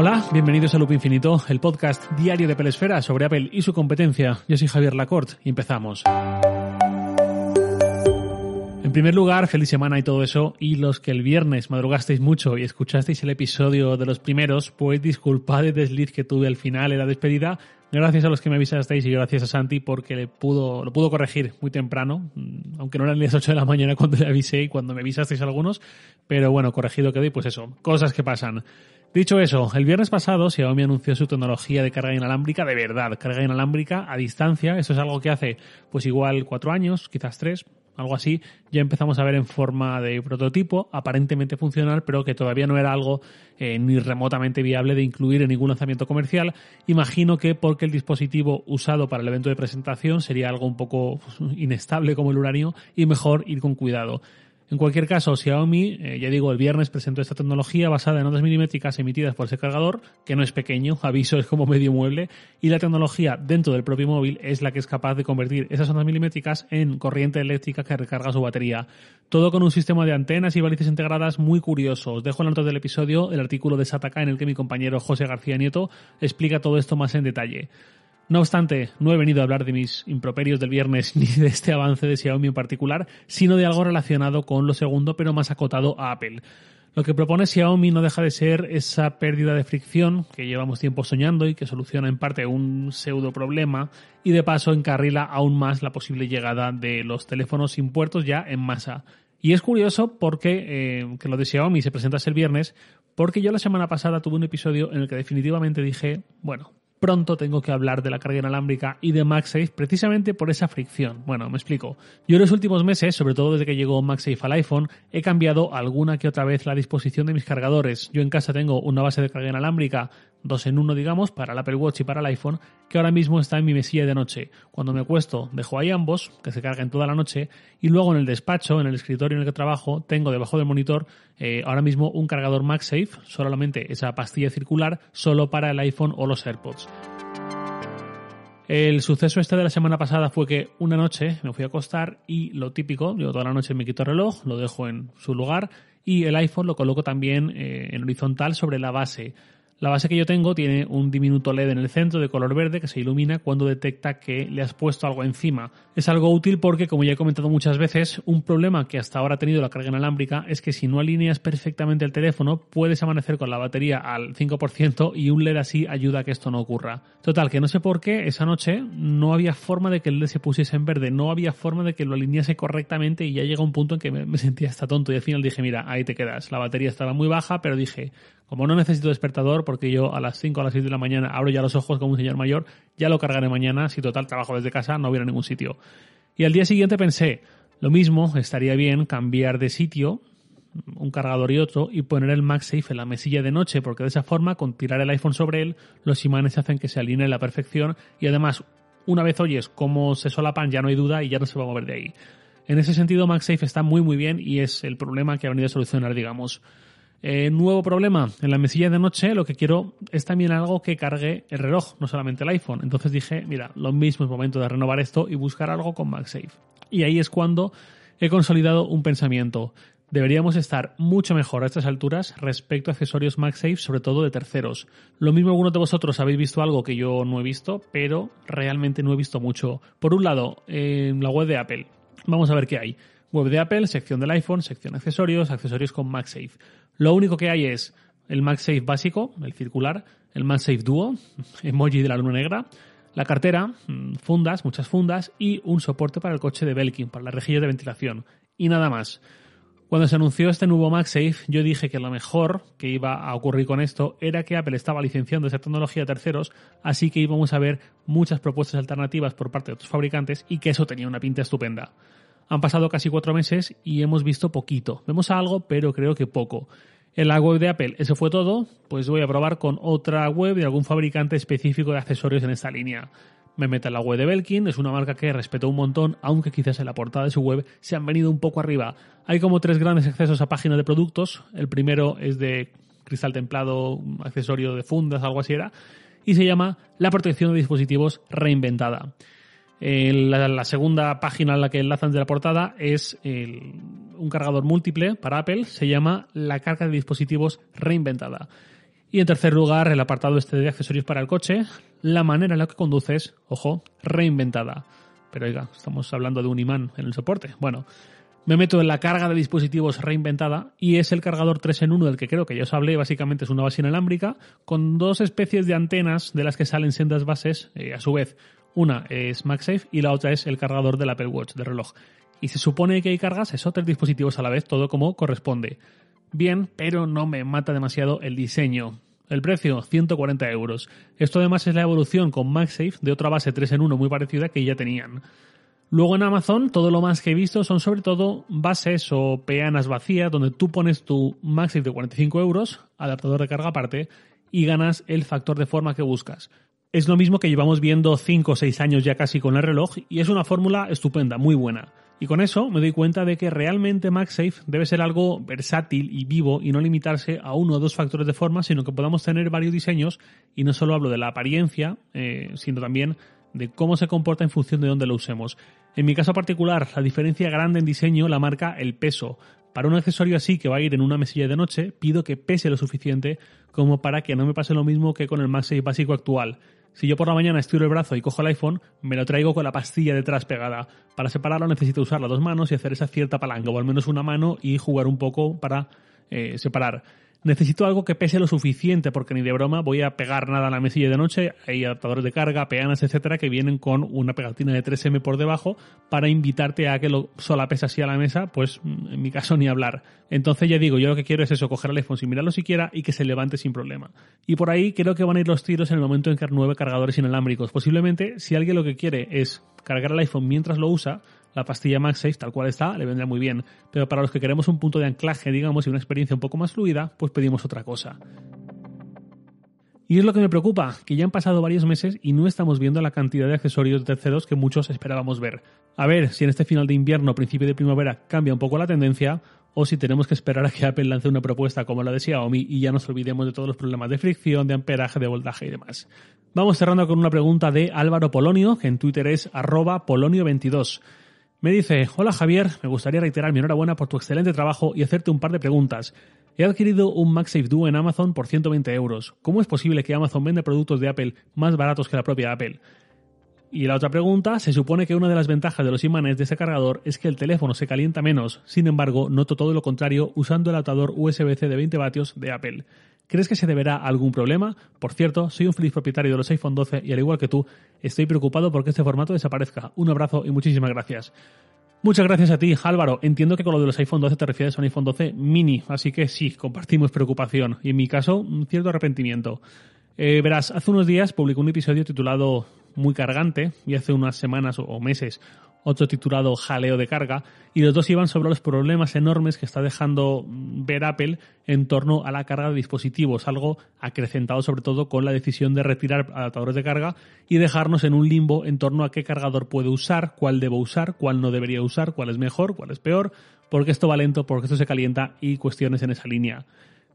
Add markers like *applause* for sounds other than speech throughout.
Hola, bienvenidos a Loop Infinito, el podcast diario de Pelesfera sobre Apple y su competencia. Yo soy Javier Lacorte y empezamos. En primer lugar, feliz semana y todo eso, y los que el viernes madrugasteis mucho y escuchasteis el episodio de los primeros, pues disculpad el desliz que tuve al final en la despedida, gracias a los que me avisasteis y gracias a Santi porque le pudo, lo pudo corregir muy temprano, mm, aunque no eran las 8 de la mañana cuando le avisé y cuando me avisasteis algunos, pero bueno, corregido quedó y pues eso, cosas que pasan. Dicho eso, el viernes pasado Xiaomi anunció su tecnología de carga inalámbrica de verdad, carga inalámbrica a distancia. Eso es algo que hace pues igual cuatro años, quizás tres, algo así. Ya empezamos a ver en forma de prototipo, aparentemente funcional, pero que todavía no era algo eh, ni remotamente viable de incluir en ningún lanzamiento comercial. Imagino que porque el dispositivo usado para el evento de presentación sería algo un poco pues, inestable como el uranio y mejor ir con cuidado. En cualquier caso, Xiaomi, eh, ya digo, el viernes presentó esta tecnología basada en ondas milimétricas emitidas por ese cargador, que no es pequeño, *laughs* aviso, es como medio mueble, y la tecnología dentro del propio móvil es la que es capaz de convertir esas ondas milimétricas en corriente eléctrica que recarga su batería. Todo con un sistema de antenas y balizas integradas muy curioso. Os dejo en la nota del episodio el artículo de Sataka en el que mi compañero José García Nieto explica todo esto más en detalle. No obstante, no he venido a hablar de mis improperios del viernes *laughs* ni de este avance de Xiaomi en particular, sino de algo relacionado con lo segundo, pero más acotado a Apple. Lo que propone Xiaomi no deja de ser esa pérdida de fricción que llevamos tiempo soñando y que soluciona en parte un pseudo problema y de paso encarrila aún más la posible llegada de los teléfonos sin puertos ya en masa. Y es curioso porque eh, que lo de Xiaomi se presentase el viernes, porque yo la semana pasada tuve un episodio en el que definitivamente dije, bueno, pronto tengo que hablar de la carga inalámbrica y de MagSafe precisamente por esa fricción. Bueno, me explico. Yo en los últimos meses, sobre todo desde que llegó MagSafe al iPhone, he cambiado alguna que otra vez la disposición de mis cargadores. Yo en casa tengo una base de carga inalámbrica dos en uno, digamos, para el Apple Watch y para el iPhone, que ahora mismo está en mi mesilla de noche. Cuando me cuesto, dejo ahí ambos, que se carguen toda la noche, y luego en el despacho, en el escritorio en el que trabajo, tengo debajo del monitor eh, ahora mismo un cargador MagSafe, solamente esa pastilla circular, solo para el iPhone o los AirPods. El suceso este de la semana pasada fue que una noche me fui a acostar y lo típico, yo toda la noche me quito el reloj, lo dejo en su lugar y el iPhone lo coloco también eh, en horizontal sobre la base. La base que yo tengo tiene un diminuto LED en el centro de color verde que se ilumina cuando detecta que le has puesto algo encima. Es algo útil porque, como ya he comentado muchas veces, un problema que hasta ahora ha tenido la carga inalámbrica es que si no alineas perfectamente el teléfono, puedes amanecer con la batería al 5% y un LED así ayuda a que esto no ocurra. Total, que no sé por qué esa noche no había forma de que el LED se pusiese en verde, no había forma de que lo alinease correctamente y ya llega un punto en que me, sentía hasta tonto y al final dije, mira, ahí te quedas. La batería estaba muy baja, pero dije, como no necesito despertador, porque yo a las 5 o a las 6 de la mañana abro ya los ojos como un señor mayor, ya lo cargaré mañana, si total trabajo desde casa, no hubiera ningún sitio. Y al día siguiente pensé, lo mismo, estaría bien cambiar de sitio, un cargador y otro, y poner el MagSafe en la mesilla de noche, porque de esa forma, con tirar el iPhone sobre él, los imanes hacen que se alineen a la perfección, y además, una vez oyes cómo se solapan, ya no hay duda y ya no se va a mover de ahí. En ese sentido, MagSafe está muy muy bien y es el problema que ha venido a solucionar, digamos. Eh, nuevo problema, en la mesilla de noche lo que quiero es también algo que cargue el reloj, no solamente el iPhone. Entonces dije, mira, lo mismo es momento de renovar esto y buscar algo con MagSafe. Y ahí es cuando he consolidado un pensamiento. Deberíamos estar mucho mejor a estas alturas respecto a accesorios MagSafe, sobre todo de terceros. Lo mismo algunos de vosotros habéis visto algo que yo no he visto, pero realmente no he visto mucho. Por un lado, en la web de Apple. Vamos a ver qué hay. Web de Apple, sección del iPhone, sección accesorios, accesorios con MagSafe. Lo único que hay es el MagSafe básico, el circular, el MagSafe Duo, *laughs* emoji de la luna negra, la cartera, mm, fundas, muchas fundas y un soporte para el coche de Belkin, para las rejillas de ventilación. Y nada más. Cuando se anunció este nuevo MagSafe, yo dije que lo mejor que iba a ocurrir con esto era que Apple estaba licenciando esa tecnología a terceros, así que íbamos a ver muchas propuestas alternativas por parte de otros fabricantes y que eso tenía una pinta estupenda. Han pasado casi cuatro meses y hemos visto poquito. Vemos algo, pero creo que poco. En la web de Apple eso fue todo, pues voy a probar con otra web de algún fabricante específico de accesorios en esta línea. Me meto en la web de Belkin, es una marca que respeto un montón, aunque quizás en la portada de su web se han venido un poco arriba. Hay como tres grandes accesos a páginas de productos. El primero es de cristal templado, accesorio de fundas, algo así era, y se llama La protección de dispositivos reinventada la, segunda página en la que enlazan de la portada es un cargador múltiple para Apple, se llama la carga de dispositivos reinventada. Y en tercer lugar, el apartado este de accesorios para el coche, la manera en la que conduces, ojo, reinventada. Pero oiga, estamos hablando de un imán en el soporte. Bueno, me meto en la carga de dispositivos reinventada y es el cargador 3 en 1 del que creo que ya os hablé, básicamente es una base inalámbrica con dos especies de antenas de las que salen sendas bases, eh, a su vez una es MagSafe y la otra es el cargador del Apple Watch de reloj. Y se supone que hay cargas esos tres dispositivos a la vez, todo como corresponde. Bien, pero no me mata demasiado el diseño. El precio, 140 euros. Esto además es la evolución con MagSafe de otra base 3 en 1 muy parecida que ya tenían. Luego en Amazon todo lo más que he visto son sobre todo bases o peanas vacías donde tú pones tu MagSafe de 45 euros, adaptador de carga aparte, y ganas el factor de forma que buscas. Es lo mismo que llevamos viendo 5 o 6 años ya casi con el reloj y es una fórmula estupenda, muy buena. Y con eso me doy cuenta de que realmente MagSafe debe ser algo versátil y vivo y no limitarse a uno o dos factores de forma, sino que podamos tener varios diseños y no solo hablo de la apariencia, eh, sino también de cómo se comporta en función de dónde lo usemos. En mi caso particular, la diferencia grande en diseño la marca el peso. Para un accesorio así que va a ir en una mesilla de noche, pido que pese lo suficiente como para que no me pase lo mismo que con el MagSafe básico actual. Si yo por la mañana estiro el brazo y cojo el iPhone, me lo traigo con la pastilla detrás pegada. Para separarlo necesito usar las dos manos y hacer esa cierta palanca, o al menos una mano, y jugar un poco para eh, separar necesito algo que pese lo suficiente porque ni de broma voy a pegar nada a la mesilla de noche. Hay adaptadores de carga, peanas, etcétera, que vienen con una pegatina de 3M por debajo para invitarte a que lo solapes así a la mesa, pues mm, en mi caso ni hablar. Entonces ya digo, yo lo que quiero es eso, coger el iPhone sin mirarlo siquiera y que se levante sin problema. Y por ahí creo que van a ir los tiros en el momento en que nueve cargadores inalámbricos. Posiblemente, si alguien lo que quiere es cargar el iPhone mientras lo usa, la pastilla MagSafe tal cual está le vendrá muy bien, pero para los que queremos un punto de anclaje, digamos, y una experiencia un poco más fluida, pues pedimos otra cosa. Y es lo que me preocupa, que ya han pasado varios meses y no estamos viendo la cantidad de accesorios de terceros que muchos esperábamos ver. A ver si en este final de invierno, principio de primavera, cambia un poco la tendencia, o si tenemos que esperar a que Apple lance una propuesta como la de Xiaomi y ya nos olvidemos de todos los problemas de fricción, de amperaje, de voltaje y demás. Vamos cerrando con una pregunta de Álvaro Polonio, que en Twitter es arroba polonio22. Me dice, hola Javier, me gustaría reiterar mi enhorabuena por tu excelente trabajo y hacerte un par de preguntas. He adquirido un MagSafe Duo en Amazon por 120 euros. ¿Cómo es posible que Amazon venda productos de Apple más baratos que la propia Apple? Y la otra pregunta, se supone que una de las ventajas de los imanes de ese cargador es que el teléfono se calienta menos, sin embargo, noto todo lo contrario usando el adaptador USB-C de 20 vatios de Apple. ¿Crees que se deberá a algún problema? Por cierto, soy un feliz propietario de los iPhone 12 y al igual que tú, estoy preocupado porque este formato desaparezca. Un abrazo y muchísimas gracias. Muchas gracias a ti, Álvaro. Entiendo que con lo de los iPhone 12 te refieres a un iPhone 12 mini, así que sí, compartimos preocupación y en mi caso, un cierto arrepentimiento. Eh, verás, hace unos días publicó un episodio titulado Muy cargante y hace unas semanas o meses otro titulado Jaleo de carga, y los dos iban sobre los problemas enormes que está dejando ver Apple en torno a la carga de dispositivos, algo acrecentado sobre todo con la decisión de retirar adaptadores de carga y dejarnos en un limbo en torno a qué cargador puede usar, cuál debo usar, cuál no debería usar, cuál es mejor, cuál es peor, porque esto va lento, porque esto se calienta y cuestiones en esa línea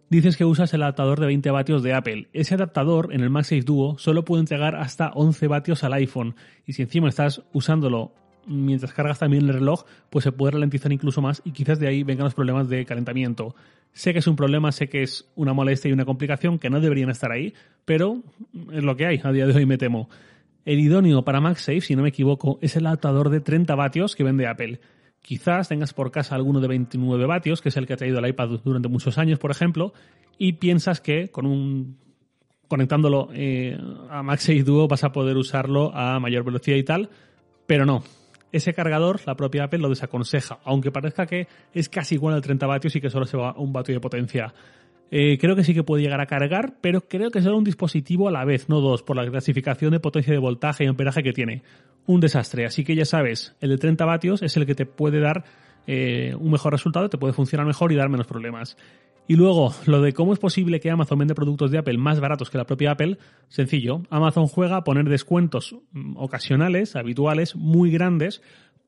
dices que usas el adaptador de 20 vatios de Apple. Ese adaptador en el MagSafe Duo solo puede entregar hasta 11 vatios al iPhone. Y si encima estás usándolo mientras cargas también el reloj, pues se puede ralentizar incluso más y quizás de ahí vengan los problemas de calentamiento. Sé que es un problema, sé que es una molestia y una complicación que no deberían estar ahí, pero es lo que hay, a día de hoy me temo. El idóneo para MagSafe, si no me equivoco, es el adaptador de 30 vatios que vende Apple. Quizás tengas por casa alguno de 29 vatios, que es el que ha traído el iPad durante muchos años, por ejemplo, y piensas que con un conectándolo eh, a MagSafe Duo vas a poder usarlo a mayor velocidad y tal, pero no ese cargador la propia Apple lo desaconseja, aunque parezca que es casi igual al 30 vatios y que solo se va un vatio de potencia. Eh, creo que sí que puede llegar a cargar, pero creo que será un dispositivo a la vez, no dos, por la clasificación de potencia de voltaje y amperaje que tiene. Un desastre, así que ya sabes, el de 30 vatios es el que te puede dar eh, un mejor resultado, te puede funcionar mejor y dar menos problemas. Y luego, lo de cómo es posible que Amazon vende productos de Apple más baratos que la propia Apple, sencillo. Amazon juega a poner descuentos mm, ocasionales, habituales, muy grandes,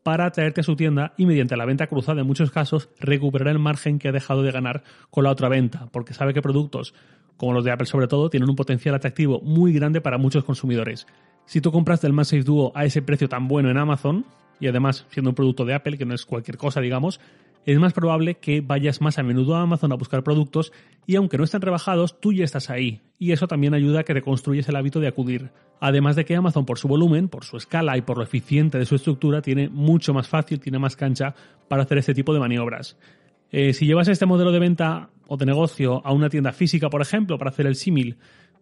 para traerte a su tienda y mediante la venta cruzada en muchos casos recuperar el margen que ha dejado de ganar con la otra venta, porque sabe que productos como los de Apple sobre todo tienen un potencial atractivo muy grande para muchos consumidores. Si tú compraste el MagSafe Duo a ese precio tan bueno en Amazon, y además siendo un producto de Apple, que no es cualquier cosa, digamos, es más probable que vayas más a menudo a Amazon a buscar productos y aunque no estén rebajados, tú ya estás ahí. Y eso también ayuda a que te construyes el hábito de acudir. Además de que Amazon por su volumen, por su escala y por lo eficiente de su estructura, tiene mucho más fácil, tiene más cancha para hacer este tipo de maniobras. Eh, si llevas este modelo de venta o de negocio a una tienda física, por ejemplo, para hacer el símil,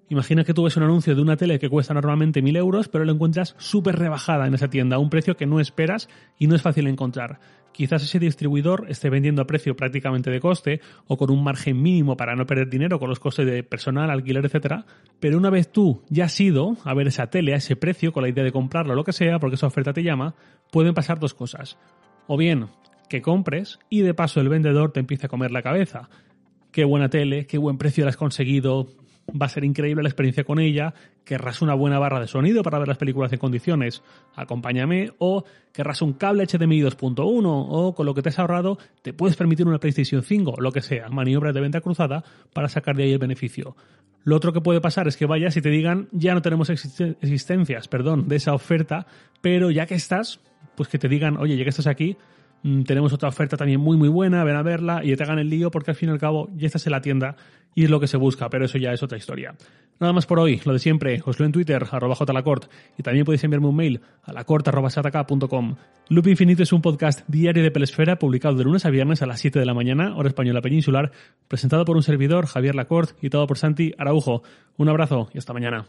Imagina que tú ves un anuncio de una tele que cuesta normalmente 1000 euros, pero lo encuentras súper rebajada en esa tienda, a un precio que no esperas y no es fácil encontrar. Quizás ese distribuidor esté vendiendo a precio prácticamente de coste o con un margen mínimo para no perder dinero con los costes de personal, alquiler, etcétera. Pero una vez tú ya has ido a ver esa tele a ese precio con la idea de comprarlo o lo que sea, porque esa oferta te llama, pueden pasar dos cosas. O bien que compres y de paso el vendedor te empiece a comer la cabeza. Qué buena tele, qué buen precio la has conseguido, va a ser increíble la experiencia con ella, querrás una buena barra de sonido para ver las películas en condiciones, acompáñame, o querrás un cable HDMI 2.1, o con lo que te has ahorrado te puedes permitir una PlayStation 5, lo que sea, maniobras de venta cruzada para sacar de ahí el beneficio. Lo otro que puede pasar es que vayas y te digan, ya no tenemos existencias, perdón, de esa oferta, pero ya que estás, pues que te digan, oye, ya que estás aquí, tenemos otra oferta también muy muy buena, ven a verla y te hagan el lío porque al fin y al cabo ya estás en la tienda y es lo que se busca, pero eso ya es otra historia. Nada más por hoy, lo de siempre, os lo en Twitter, arroba jlacort, y también podéis enviarme un mail a lacort.sataka.com. Loop Infinito es un podcast diario de Pelesfera publicado de lunes a viernes a las 7 de la mañana, hora española peninsular, presentado por un servidor, Javier Lacort, y todo por Santi Araujo. Un abrazo y hasta mañana.